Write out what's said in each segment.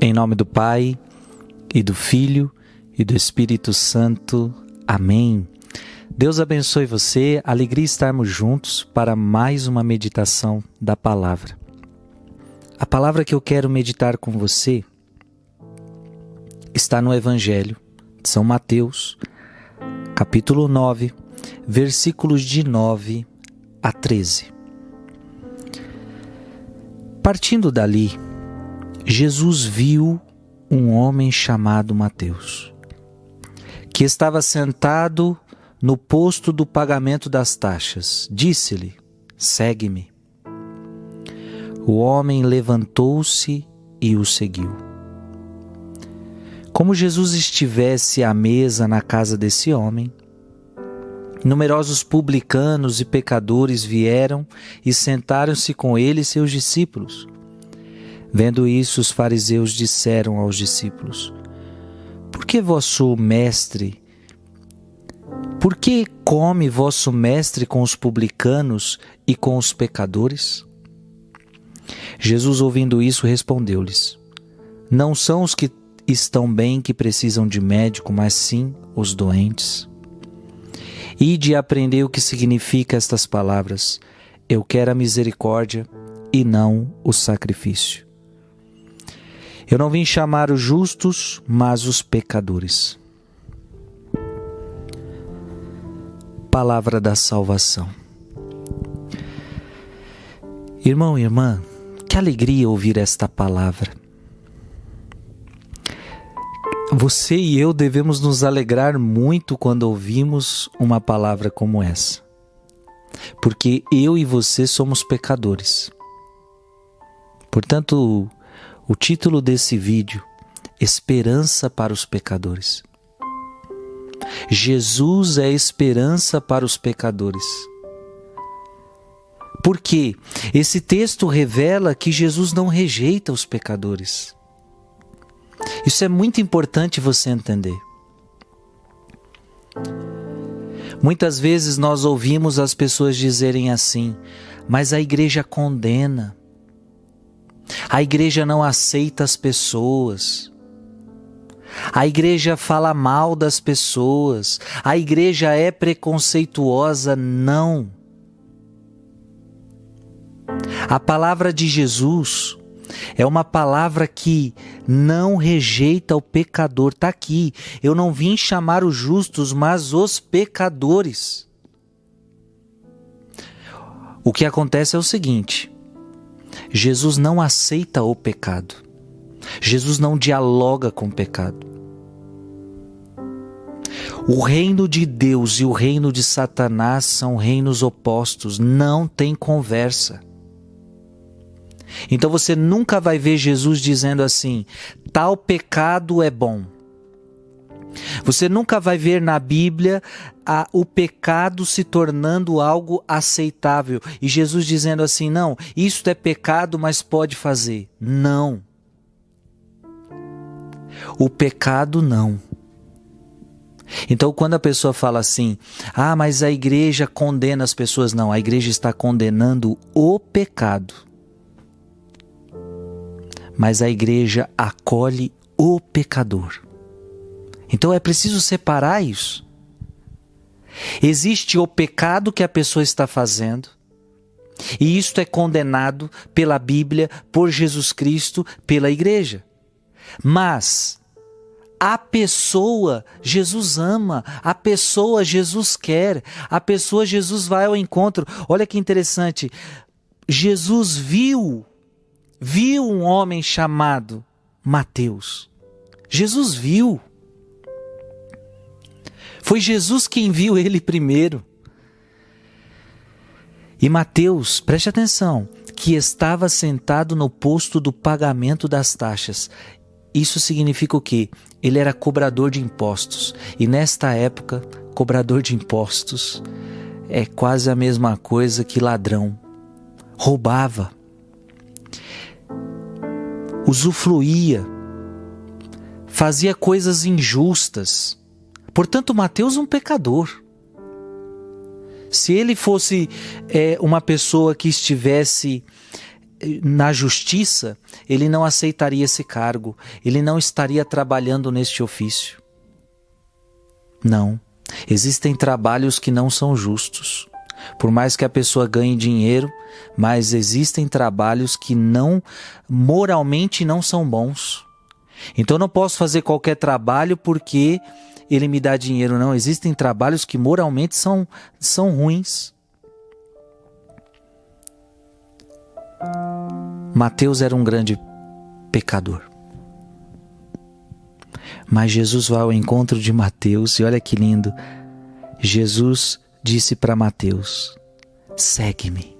Em nome do Pai, e do Filho, e do Espírito Santo. Amém. Deus abençoe você, alegria estarmos juntos para mais uma meditação da palavra. A palavra que eu quero meditar com você está no Evangelho de São Mateus, capítulo 9, versículos de 9 a 13. Partindo dali, Jesus viu um homem chamado Mateus, que estava sentado no posto do pagamento das taxas. Disse-lhe: Segue-me. O homem levantou-se e o seguiu. Como Jesus estivesse à mesa na casa desse homem, numerosos publicanos e pecadores vieram e sentaram-se com ele e seus discípulos. Vendo isso, os fariseus disseram aos discípulos: Por que vosso mestre por que come vosso mestre com os publicanos e com os pecadores? Jesus, ouvindo isso, respondeu-lhes: Não são os que estão bem que precisam de médico, mas sim os doentes. Ide aprender o que significa estas palavras: Eu quero a misericórdia e não o sacrifício. Eu não vim chamar os justos, mas os pecadores. Palavra da salvação. Irmão e irmã, que alegria ouvir esta palavra. Você e eu devemos nos alegrar muito quando ouvimos uma palavra como essa. Porque eu e você somos pecadores. Portanto, o título desse vídeo: Esperança para os pecadores. Jesus é esperança para os pecadores. Porque esse texto revela que Jesus não rejeita os pecadores. Isso é muito importante você entender. Muitas vezes nós ouvimos as pessoas dizerem assim, mas a igreja condena. A igreja não aceita as pessoas. A igreja fala mal das pessoas. A igreja é preconceituosa. Não. A palavra de Jesus é uma palavra que não rejeita o pecador. Está aqui. Eu não vim chamar os justos, mas os pecadores. O que acontece é o seguinte: Jesus não aceita o pecado. Jesus não dialoga com o pecado. O reino de Deus e o reino de Satanás são reinos opostos, não tem conversa. Então você nunca vai ver Jesus dizendo assim: tal pecado é bom. Você nunca vai ver na Bíblia a, o pecado se tornando algo aceitável e Jesus dizendo assim: não, isso é pecado, mas pode fazer. Não. O pecado não. Então, quando a pessoa fala assim, ah, mas a igreja condena as pessoas, não, a igreja está condenando o pecado. Mas a igreja acolhe o pecador. Então é preciso separar isso. Existe o pecado que a pessoa está fazendo, e isto é condenado pela Bíblia, por Jesus Cristo, pela igreja. Mas a pessoa Jesus ama, a pessoa Jesus quer, a pessoa Jesus vai ao encontro. Olha que interessante. Jesus viu, viu um homem chamado Mateus. Jesus viu. Foi Jesus quem viu ele primeiro. E Mateus, preste atenção, que estava sentado no posto do pagamento das taxas. Isso significa o quê? Ele era cobrador de impostos. E nesta época, cobrador de impostos é quase a mesma coisa que ladrão. Roubava. Usufruía. Fazia coisas injustas Portanto, Mateus é um pecador. Se ele fosse é, uma pessoa que estivesse na justiça, ele não aceitaria esse cargo, ele não estaria trabalhando neste ofício. Não. Existem trabalhos que não são justos. Por mais que a pessoa ganhe dinheiro, mas existem trabalhos que não moralmente não são bons. Então não posso fazer qualquer trabalho porque ele me dá dinheiro, não. Existem trabalhos que moralmente são, são ruins. Mateus era um grande pecador. Mas Jesus vai ao encontro de Mateus e olha que lindo. Jesus disse para Mateus: segue-me.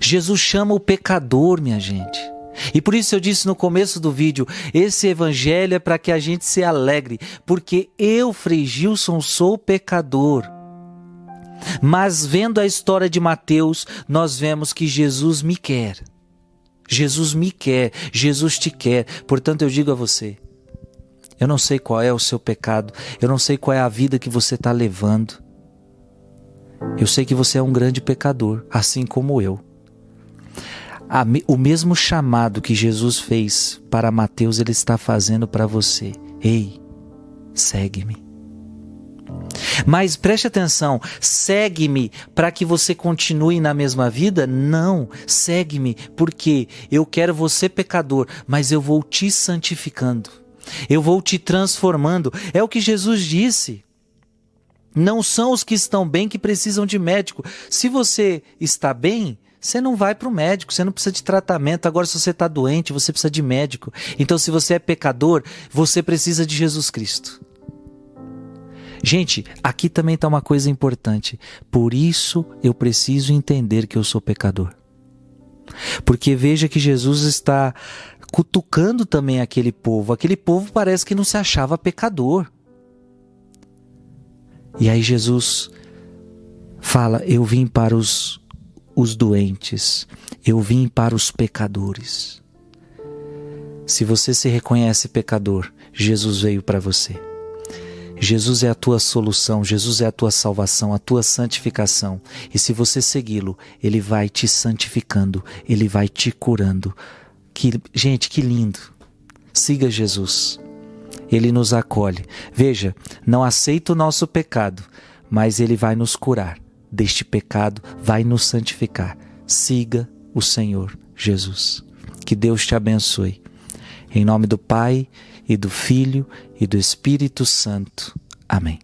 Jesus chama o pecador, minha gente. E por isso eu disse no começo do vídeo: esse evangelho é para que a gente se alegre, porque eu, Frei Gilson, sou pecador. Mas vendo a história de Mateus, nós vemos que Jesus me quer. Jesus me quer, Jesus te quer. Portanto, eu digo a você: eu não sei qual é o seu pecado, eu não sei qual é a vida que você está levando. Eu sei que você é um grande pecador, assim como eu. O mesmo chamado que Jesus fez para Mateus, ele está fazendo para você. Ei, segue-me. Mas preste atenção, segue-me para que você continue na mesma vida? Não, segue-me porque eu quero você pecador, mas eu vou te santificando. Eu vou te transformando. É o que Jesus disse. Não são os que estão bem que precisam de médico. Se você está bem, você não vai para o médico, você não precisa de tratamento. Agora, se você está doente, você precisa de médico. Então, se você é pecador, você precisa de Jesus Cristo. Gente, aqui também está uma coisa importante. Por isso eu preciso entender que eu sou pecador. Porque veja que Jesus está cutucando também aquele povo. Aquele povo parece que não se achava pecador. E aí Jesus fala: Eu vim para os, os doentes, eu vim para os pecadores. Se você se reconhece pecador, Jesus veio para você. Jesus é a tua solução, Jesus é a tua salvação, a tua santificação. E se você segui-lo, ele vai te santificando, ele vai te curando. Que, gente, que lindo. Siga Jesus ele nos acolhe. Veja, não aceita o nosso pecado, mas ele vai nos curar deste pecado, vai nos santificar. Siga o Senhor Jesus. Que Deus te abençoe. Em nome do Pai, e do Filho, e do Espírito Santo. Amém.